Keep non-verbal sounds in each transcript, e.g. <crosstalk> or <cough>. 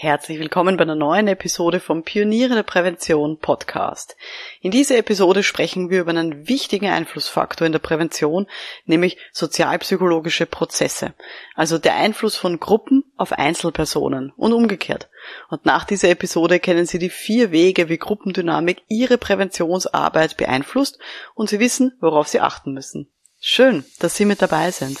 Herzlich willkommen bei einer neuen Episode vom Pioniere der Prävention Podcast. In dieser Episode sprechen wir über einen wichtigen Einflussfaktor in der Prävention, nämlich sozialpsychologische Prozesse, also der Einfluss von Gruppen auf Einzelpersonen und umgekehrt. Und nach dieser Episode kennen Sie die vier Wege, wie Gruppendynamik Ihre Präventionsarbeit beeinflusst und Sie wissen, worauf Sie achten müssen. Schön, dass Sie mit dabei sind.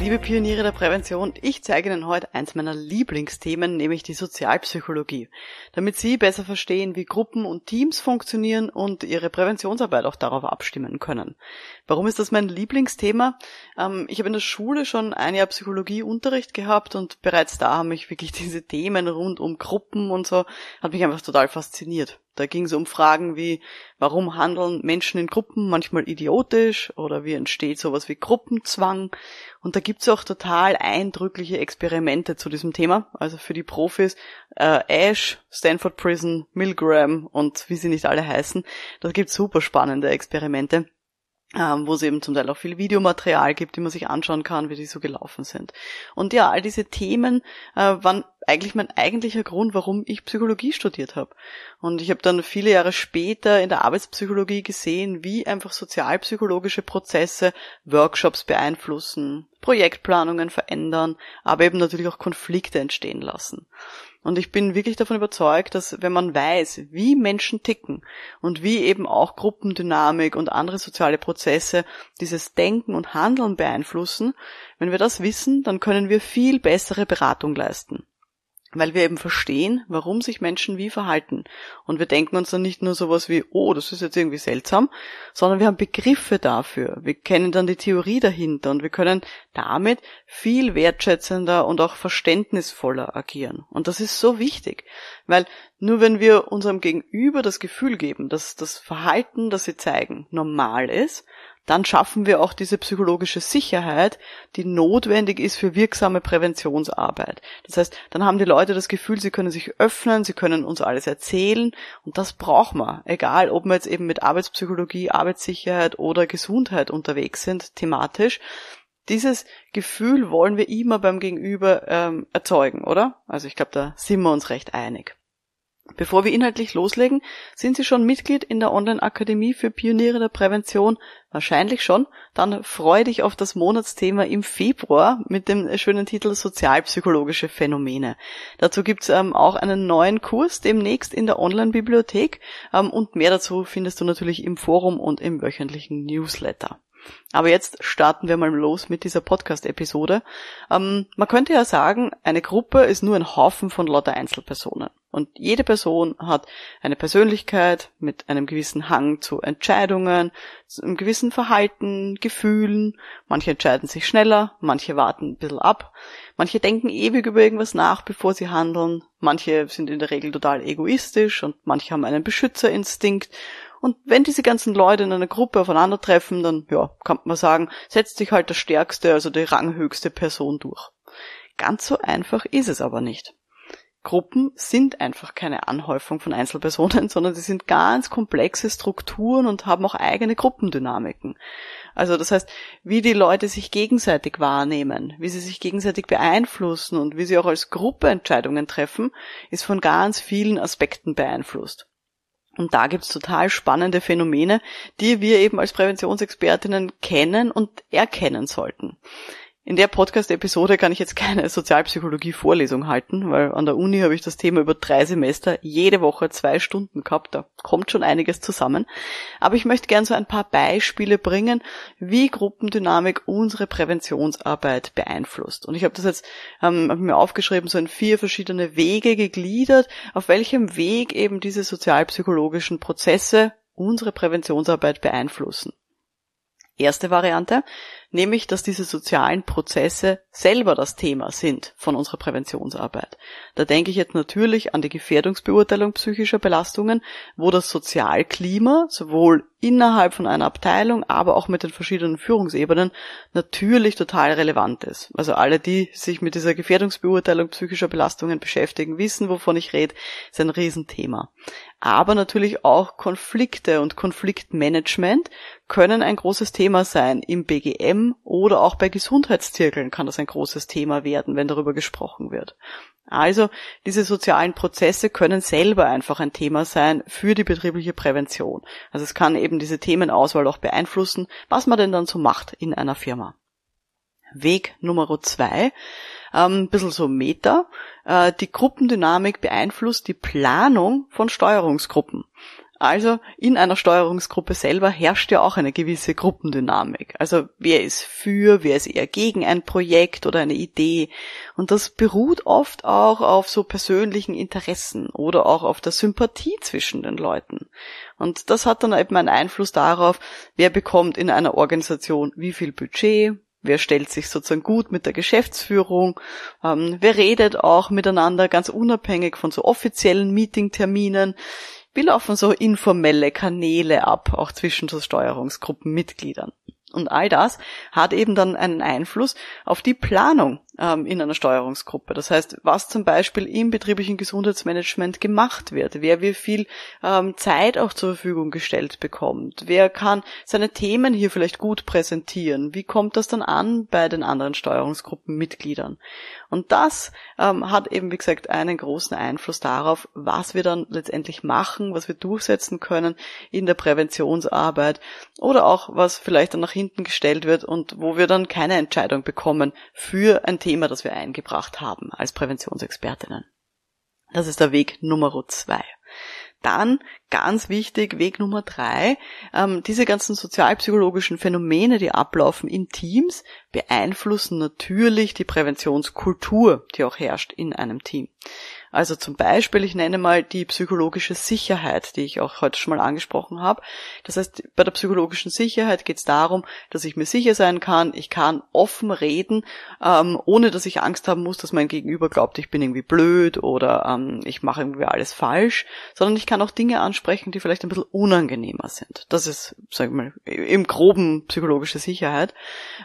Liebe Pioniere der Prävention, ich zeige Ihnen heute eins meiner Lieblingsthemen, nämlich die Sozialpsychologie, damit Sie besser verstehen, wie Gruppen und Teams funktionieren und Ihre Präventionsarbeit auch darauf abstimmen können. Warum ist das mein Lieblingsthema? Ähm, ich habe in der Schule schon ein Jahr Psychologieunterricht gehabt und bereits da haben mich wirklich <laughs> diese Themen rund um Gruppen und so, hat mich einfach total fasziniert. Da ging es um Fragen wie, warum handeln Menschen in Gruppen manchmal idiotisch oder wie entsteht sowas wie Gruppenzwang. Und da gibt's auch total eindrückliche Experimente zu diesem Thema. Also für die Profis, äh, Ash, Stanford Prison, Milgram und wie sie nicht alle heißen. Da gibt's super spannende Experimente ähm, wo es eben zum Teil auch viel Videomaterial gibt, die man sich anschauen kann, wie die so gelaufen sind. Und ja, all diese Themen äh, waren eigentlich mein eigentlicher Grund, warum ich Psychologie studiert habe. Und ich habe dann viele Jahre später in der Arbeitspsychologie gesehen, wie einfach sozialpsychologische Prozesse Workshops beeinflussen, Projektplanungen verändern, aber eben natürlich auch Konflikte entstehen lassen. Und ich bin wirklich davon überzeugt, dass wenn man weiß, wie Menschen ticken und wie eben auch Gruppendynamik und andere soziale Prozesse dieses Denken und Handeln beeinflussen, wenn wir das wissen, dann können wir viel bessere Beratung leisten weil wir eben verstehen, warum sich Menschen wie verhalten. Und wir denken uns dann nicht nur sowas wie, oh, das ist jetzt irgendwie seltsam, sondern wir haben Begriffe dafür. Wir kennen dann die Theorie dahinter und wir können damit viel wertschätzender und auch verständnisvoller agieren. Und das ist so wichtig, weil nur wenn wir unserem Gegenüber das Gefühl geben, dass das Verhalten, das sie zeigen, normal ist, dann schaffen wir auch diese psychologische Sicherheit, die notwendig ist für wirksame Präventionsarbeit. Das heißt, dann haben die Leute das Gefühl, sie können sich öffnen, sie können uns alles erzählen und das braucht man, egal ob wir jetzt eben mit Arbeitspsychologie, Arbeitssicherheit oder Gesundheit unterwegs sind, thematisch. Dieses Gefühl wollen wir immer beim Gegenüber ähm, erzeugen, oder? Also ich glaube, da sind wir uns recht einig. Bevor wir inhaltlich loslegen, sind Sie schon Mitglied in der Online-Akademie für Pioniere der Prävention? Wahrscheinlich schon. Dann freue dich auf das Monatsthema im Februar mit dem schönen Titel Sozialpsychologische Phänomene. Dazu gibt's ähm, auch einen neuen Kurs demnächst in der Online-Bibliothek ähm, und mehr dazu findest du natürlich im Forum und im wöchentlichen Newsletter. Aber jetzt starten wir mal los mit dieser Podcast-Episode. Ähm, man könnte ja sagen, eine Gruppe ist nur ein Haufen von lauter Einzelpersonen. Und jede Person hat eine Persönlichkeit mit einem gewissen Hang zu Entscheidungen, zu einem gewissen Verhalten, Gefühlen. Manche entscheiden sich schneller, manche warten ein bisschen ab, manche denken ewig über irgendwas nach, bevor sie handeln, manche sind in der Regel total egoistisch und manche haben einen Beschützerinstinkt und wenn diese ganzen Leute in einer Gruppe aufeinandertreffen, dann, ja, kann man sagen, setzt sich halt der stärkste, also die ranghöchste Person durch. Ganz so einfach ist es aber nicht. Gruppen sind einfach keine Anhäufung von Einzelpersonen, <laughs> sondern sie sind ganz komplexe Strukturen und haben auch eigene Gruppendynamiken. Also das heißt, wie die Leute sich gegenseitig wahrnehmen, wie sie sich gegenseitig beeinflussen und wie sie auch als Gruppe Entscheidungen treffen, ist von ganz vielen Aspekten beeinflusst. Und da gibt's total spannende Phänomene, die wir eben als Präventionsexpertinnen kennen und erkennen sollten. In der Podcast-Episode kann ich jetzt keine Sozialpsychologie-Vorlesung halten, weil an der Uni habe ich das Thema über drei Semester jede Woche zwei Stunden gehabt. Da kommt schon einiges zusammen. Aber ich möchte gerne so ein paar Beispiele bringen, wie Gruppendynamik unsere Präventionsarbeit beeinflusst. Und ich habe das jetzt ähm, hab mir aufgeschrieben, so in vier verschiedene Wege gegliedert, auf welchem Weg eben diese sozialpsychologischen Prozesse unsere Präventionsarbeit beeinflussen. Erste Variante, nämlich dass diese sozialen Prozesse selber das Thema sind von unserer Präventionsarbeit. Da denke ich jetzt natürlich an die Gefährdungsbeurteilung psychischer Belastungen, wo das Sozialklima sowohl innerhalb von einer Abteilung, aber auch mit den verschiedenen Führungsebenen natürlich total relevant ist. Also alle, die sich mit dieser Gefährdungsbeurteilung psychischer Belastungen beschäftigen, wissen, wovon ich rede, ist ein Riesenthema. Aber natürlich auch Konflikte und Konfliktmanagement können ein großes Thema sein. Im BGM oder auch bei Gesundheitszirkeln kann das ein großes Thema werden, wenn darüber gesprochen wird. Also diese sozialen Prozesse können selber einfach ein Thema sein für die betriebliche Prävention. Also es kann eben diese Themenauswahl auch beeinflussen, was man denn dann so macht in einer Firma. Weg Nummer zwei, ähm, ein bisschen so Meta. Äh, die Gruppendynamik beeinflusst die Planung von Steuerungsgruppen. Also in einer Steuerungsgruppe selber herrscht ja auch eine gewisse Gruppendynamik. Also wer ist für, wer ist eher gegen ein Projekt oder eine Idee. Und das beruht oft auch auf so persönlichen Interessen oder auch auf der Sympathie zwischen den Leuten. Und das hat dann eben einen Einfluss darauf, wer bekommt in einer Organisation wie viel Budget, Wer stellt sich sozusagen gut mit der Geschäftsführung? Ähm, wer redet auch miteinander ganz unabhängig von so offiziellen Meetingterminen? Wie laufen so informelle Kanäle ab, auch zwischen so Steuerungsgruppenmitgliedern? Und all das hat eben dann einen Einfluss auf die Planung ähm, in einer Steuerungsgruppe. Das heißt, was zum Beispiel im betrieblichen Gesundheitsmanagement gemacht wird, wer wie viel ähm, Zeit auch zur Verfügung gestellt bekommt, wer kann seine Themen hier vielleicht gut präsentieren, wie kommt das dann an bei den anderen Steuerungsgruppenmitgliedern. Und das ähm, hat eben, wie gesagt, einen großen Einfluss darauf, was wir dann letztendlich machen, was wir durchsetzen können in der Präventionsarbeit oder auch was vielleicht dann nach hinten gestellt wird und wo wir dann keine Entscheidung bekommen für ein Thema, das wir eingebracht haben als Präventionsexpertinnen. Das ist der Weg Nummer zwei. Dann, ganz wichtig, Weg Nummer drei, ähm, diese ganzen sozialpsychologischen Phänomene, die ablaufen in Teams, beeinflussen natürlich die Präventionskultur, die auch herrscht in einem Team. Also zum Beispiel, ich nenne mal die psychologische Sicherheit, die ich auch heute schon mal angesprochen habe. Das heißt, bei der psychologischen Sicherheit geht es darum, dass ich mir sicher sein kann, ich kann offen reden, ähm, ohne dass ich Angst haben muss, dass mein Gegenüber glaubt, ich bin irgendwie blöd oder ähm, ich mache irgendwie alles falsch, sondern ich kann auch Dinge ansprechen, die vielleicht ein bisschen unangenehmer sind. Das ist, sag ich mal, im groben psychologische Sicherheit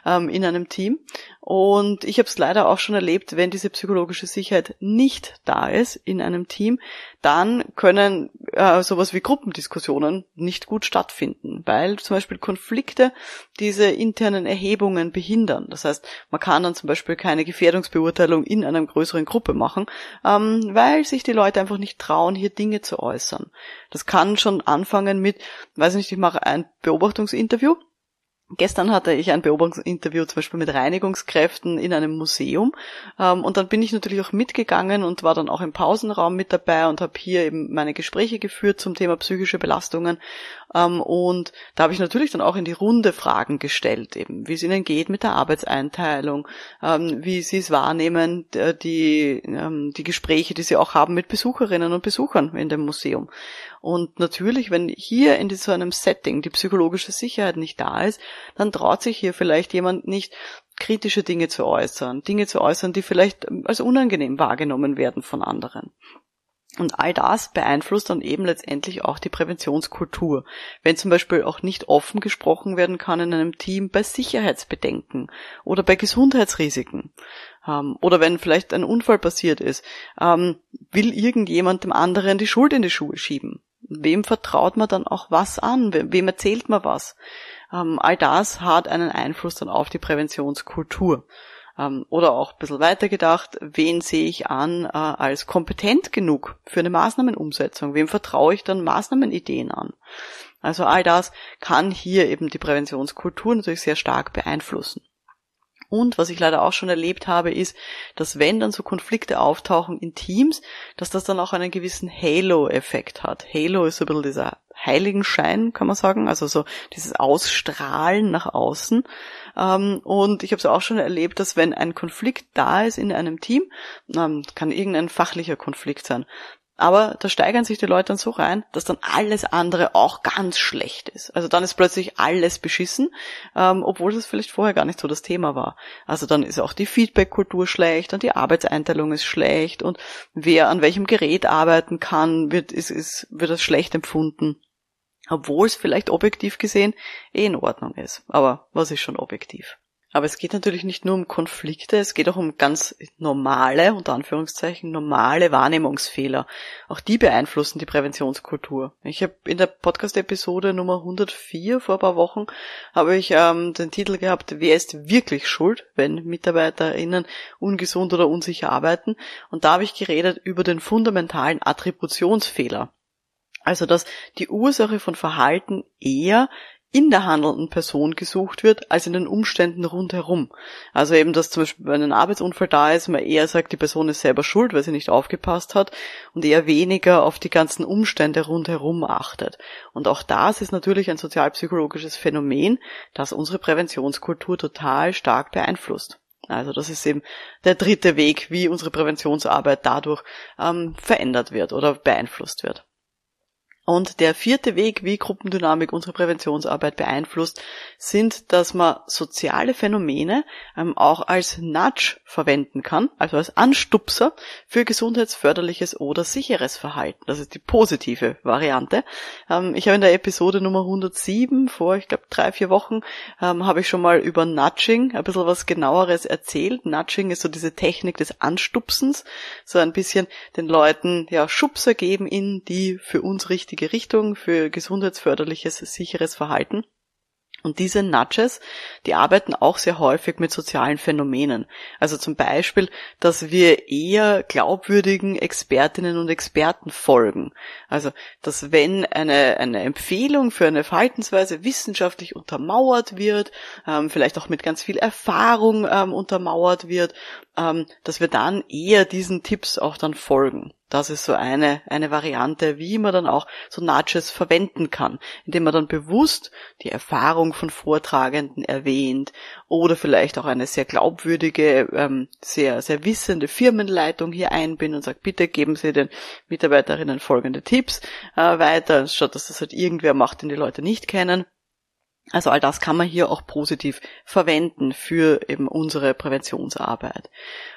ähm, in einem Team. Und ich habe es leider auch schon erlebt, wenn diese psychologische Sicherheit nicht da ist in einem Team, dann können äh, sowas wie Gruppendiskussionen nicht gut stattfinden, weil zum Beispiel Konflikte diese internen Erhebungen behindern. Das heißt, man kann dann zum Beispiel keine Gefährdungsbeurteilung in einer größeren Gruppe machen, ähm, weil sich die Leute einfach nicht trauen, hier Dinge zu äußern. Das kann schon anfangen mit, weiß nicht, ich mache ein Beobachtungsinterview Gestern hatte ich ein Beobachtungsinterview zum Beispiel mit Reinigungskräften in einem Museum. Ähm, und dann bin ich natürlich auch mitgegangen und war dann auch im Pausenraum mit dabei und habe hier eben meine Gespräche geführt zum Thema psychische Belastungen und da habe ich natürlich dann auch in die Runde Fragen gestellt, eben wie es ihnen geht mit der Arbeitseinteilung, ähm, wie sie es wahrnehmen, die, die Gespräche, die sie auch haben mit Besucherinnen und Besuchern in dem Museum. Und natürlich, wenn hier in so einem Setting die psychologische Sicherheit nicht da ist, dann traut sich hier vielleicht jemand nicht, kritische Dinge zu äußern, Dinge zu äußern, die vielleicht als unangenehm wahrgenommen werden von anderen. Und all das beeinflusst dann eben letztendlich auch die Präventionskultur. Wenn zum Beispiel auch nicht offen gesprochen werden kann in einem Team bei Sicherheitsbedenken oder bei Gesundheitsrisiken ähm, oder wenn vielleicht ein Unfall passiert ist, ähm, will irgendjemand dem anderen die Schuld in die Schuhe schieben. Wem vertraut man dann auch was an? Wem erzählt man was? Ähm, all das hat einen Einfluss dann auf die Präventionskultur. Ähm, oder auch ein bisschen weiter gedacht, wen sehe ich an äh, als kompetent genug für eine Maßnahmenumsetzung? Wem vertraue ich dann Maßnahmenideen an? Also all das kann hier eben die Präventionskultur natürlich sehr stark beeinflussen. Und was ich leider auch schon erlebt habe, ist, dass wenn dann so Konflikte auftauchen in Teams, dass das dann auch einen gewissen Halo-Effekt hat. Halo ist so ein bisschen dieser Heiligenschein, kann man sagen, also so dieses Ausstrahlen nach außen. Ähm, und ich habe es auch schon erlebt, dass wenn ein Konflikt da ist in einem Team, ähm, kann irgendein fachlicher Konflikt sein, Aber da steigern sich die Leute dann so rein, dass dann alles andere auch ganz schlecht ist. Also dann ist plötzlich alles beschissen, ähm, obwohl es vielleicht vorher gar nicht so das Thema war. Also dann ist auch die Feedback-Kultur schlecht und die Arbeitseinteilung ist schlecht und wer an welchem Gerät arbeiten kann, wird, ist, ist, wird das schlecht empfunden. Obwohl es vielleicht objektiv gesehen eh in Ordnung ist. Aber was ist schon objektiv? Aber es geht natürlich nicht nur um Konflikte, es geht auch um ganz normale, unter Anführungszeichen, normale Wahrnehmungsfehler. Auch die beeinflussen die Präventionskultur. Ich habe in der Podcast-Episode Nummer 104 vor ein paar Wochen habe ich ähm, den Titel gehabt, wer ist wirklich schuld, wenn MitarbeiterInnen ungesund oder unsicher arbeiten? Und da habe ich geredet über den fundamentalen Attributionsfehler. Also, dass die Ursache von Verhalten eher in der handelnden Person gesucht wird, als in den Umständen rundherum. Also eben, dass zum Beispiel, wenn ein Arbeitsunfall da ist, man eher sagt, die Person ist selber schuld, weil sie nicht aufgepasst hat und eher weniger auf die ganzen Umstände rundherum achtet. Und auch das ist natürlich ein sozialpsychologisches Phänomen, das unsere Präventionskultur total stark beeinflusst. Also das ist eben der dritte Weg, wie unsere Präventionsarbeit dadurch ähm, verändert wird oder beeinflusst wird. Und der vierte Weg, wie Gruppendynamik unsere Präventionsarbeit beeinflusst, sind, dass man soziale Phänomene ähm, auch als Nudge verwenden kann, also als Anstupser für gesundheitsförderliches oder sicheres Verhalten. Das ist die positive Variante. Ähm, ich habe in der Episode Nummer 107 vor, ich glaube, drei, vier Wochen, ähm, habe ich schon mal über Nudging ein bisschen was genaueres erzählt. Nudging ist so diese Technik des Anstupsens, so ein bisschen den Leuten ja Schubser geben in die für uns richtige richtige Richtung für gesundheitsförderliches, sicheres Verhalten. Und diese Nudges, die arbeiten auch sehr häufig mit sozialen Phänomenen. Also zum Beispiel, dass wir eher glaubwürdigen Expertinnen und Experten folgen. Also, dass wenn eine, eine Empfehlung für eine Verhaltensweise wissenschaftlich untermauert wird, ähm, vielleicht auch mit ganz viel Erfahrung ähm, untermauert wird, ähm, dass wir dann eher diesen Tipps auch dann folgen. Das ist so eine, eine Variante, wie man dann auch so Nudges verwenden kann, indem man dann bewusst die Erfahrung von Vortragenden erwähnt oder vielleicht auch eine sehr glaubwürdige, ähm, sehr, sehr wissende Firmenleitung hier einbindet und sagt, bitte geben Sie den Mitarbeiterinnen folgende Tipps äh, weiter, statt dass das halt irgendwer macht, den die Leute nicht kennen. Also all das kann man hier auch positiv verwenden für eben unsere Präventionsarbeit.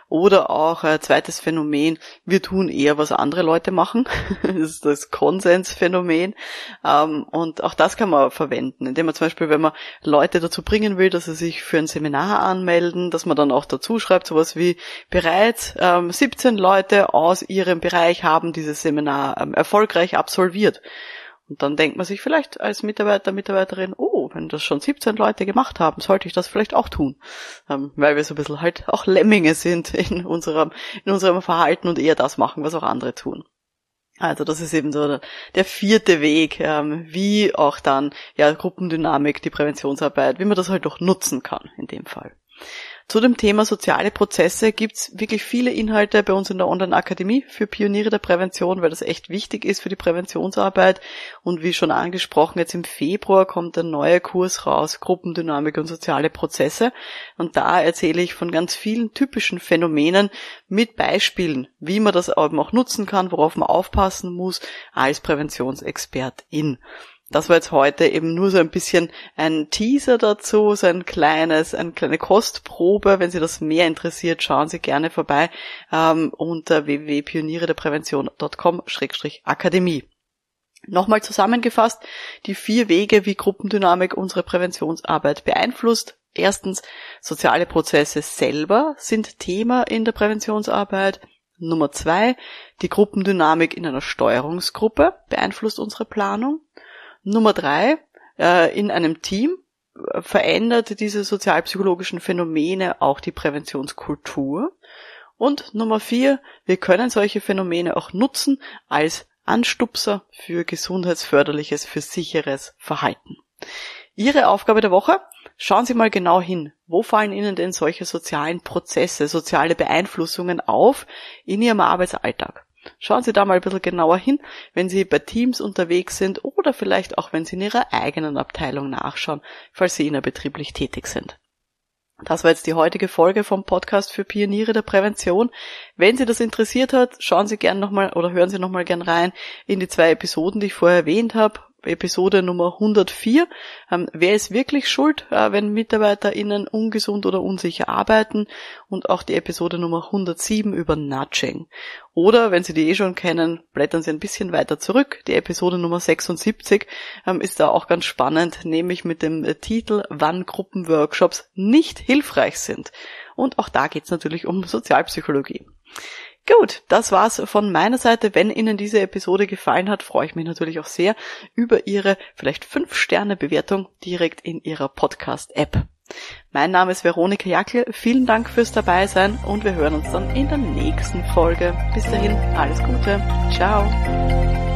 Oder auch ein zweites Phänomen, wir tun eher, was andere Leute machen. <laughs> das ist das Konsensphänomen. Ähm, und auch das kann man verwenden, indem man zum Beispiel, wenn man Leute dazu bringen will, dass sie sich für ein Seminar anmelden, dass man dann auch dazu schreibt, sowas wie bereits 17 ähm, Leute aus ihrem Bereich haben dieses Seminar ähm, erfolgreich absolviert. Und dann denkt man sich vielleicht als Mitarbeiter, Mitarbeiterin, oh, wenn das schon 17 Leute gemacht haben, sollte ich das vielleicht auch tun. Ähm, weil wir so ein bisschen halt auch Lemminge sind <laughs> in unserem, in unserem Verhalten und eher das machen, was auch andere tun. Also das ist eben so der, vierte Weg, ähm, wie auch dann ja Gruppendynamik, die Präventionsarbeit, wie man das halt auch nutzen kann in dem Fall. Zu dem Thema soziale Prozesse gibt's wirklich viele Inhalte bei uns in der Online-Akademie für Pioniere der Prävention, weil das echt wichtig ist für die Präventionsarbeit. Und wie schon angesprochen, jetzt im Februar kommt ein neuer Kurs raus, Gruppendynamik und soziale Prozesse. Und da erzähle ich von ganz vielen typischen Phänomenen mit Beispielen, wie man das eben auch nutzen kann, worauf man aufpassen muss als Präventionsexpertin. Das war jetzt heute eben nur so ein bisschen ein Teaser dazu, so ein kleines, eine kleine Kostprobe. Wenn Sie das mehr interessiert, schauen Sie gerne vorbei ähm, unter www.pionierederprävention.com-akademie. Nochmal zusammengefasst, die vier Wege, wie Gruppendynamik unsere Präventionsarbeit beeinflusst. Erstens, soziale Prozesse selber sind Thema in der Präventionsarbeit. Nummer zwei, die Gruppendynamik in einer Steuerungsgruppe beeinflusst unsere Planung. Nummer drei, äh, in einem Team äh, verändert diese sozialpsychologischen Phänomene auch die Präventionskultur. Und Nummer vier, wir können solche Phänomene auch nutzen als Anstupser für gesundheitsförderliches, für sicheres Verhalten. Ihre Aufgabe der Woche? Schauen Sie mal genau hin. Wo fallen Ihnen denn solche sozialen Prozesse, soziale Beeinflussungen auf in Ihrem Arbeitsalltag? Schauen Sie da mal ein bisschen genauer hin, wenn Sie bei Teams unterwegs sind oder vielleicht auch, wenn Sie in Ihrer eigenen Abteilung nachschauen, falls Sie innerbetrieblich tätig sind. Das war jetzt die heutige Folge vom Podcast für Pioniere der Prävention. Wenn Sie das interessiert hat, schauen Sie gerne nochmal oder hören Sie nochmal gern rein in die zwei Episoden, die ich vorher erwähnt habe. Episode Nummer 104. Ähm, wer ist wirklich schuld, äh, wenn MitarbeiterInnen ungesund oder unsicher arbeiten? Und auch die Episode Nummer 107 über Nudging. Oder, wenn Sie die eh schon kennen, blättern Sie ein bisschen weiter zurück. Die Episode Nummer 76 ähm, ist da auch ganz spannend, nämlich mit dem äh, Titel Wann Gruppenworkshops nicht hilfreich sind. Und auch da geht es natürlich um Sozialpsychologie. Gut, das war's von meiner Seite. Wenn Ihnen diese Episode gefallen hat, freue ich mich natürlich auch sehr über Ihre vielleicht 5-Sterne-Bewertung direkt in Ihrer Podcast-App. Mein Name ist Veronika Jackel. Vielen Dank fürs Dabeisein und wir hören uns dann in der nächsten Folge. Bis dahin, alles Gute. Ciao.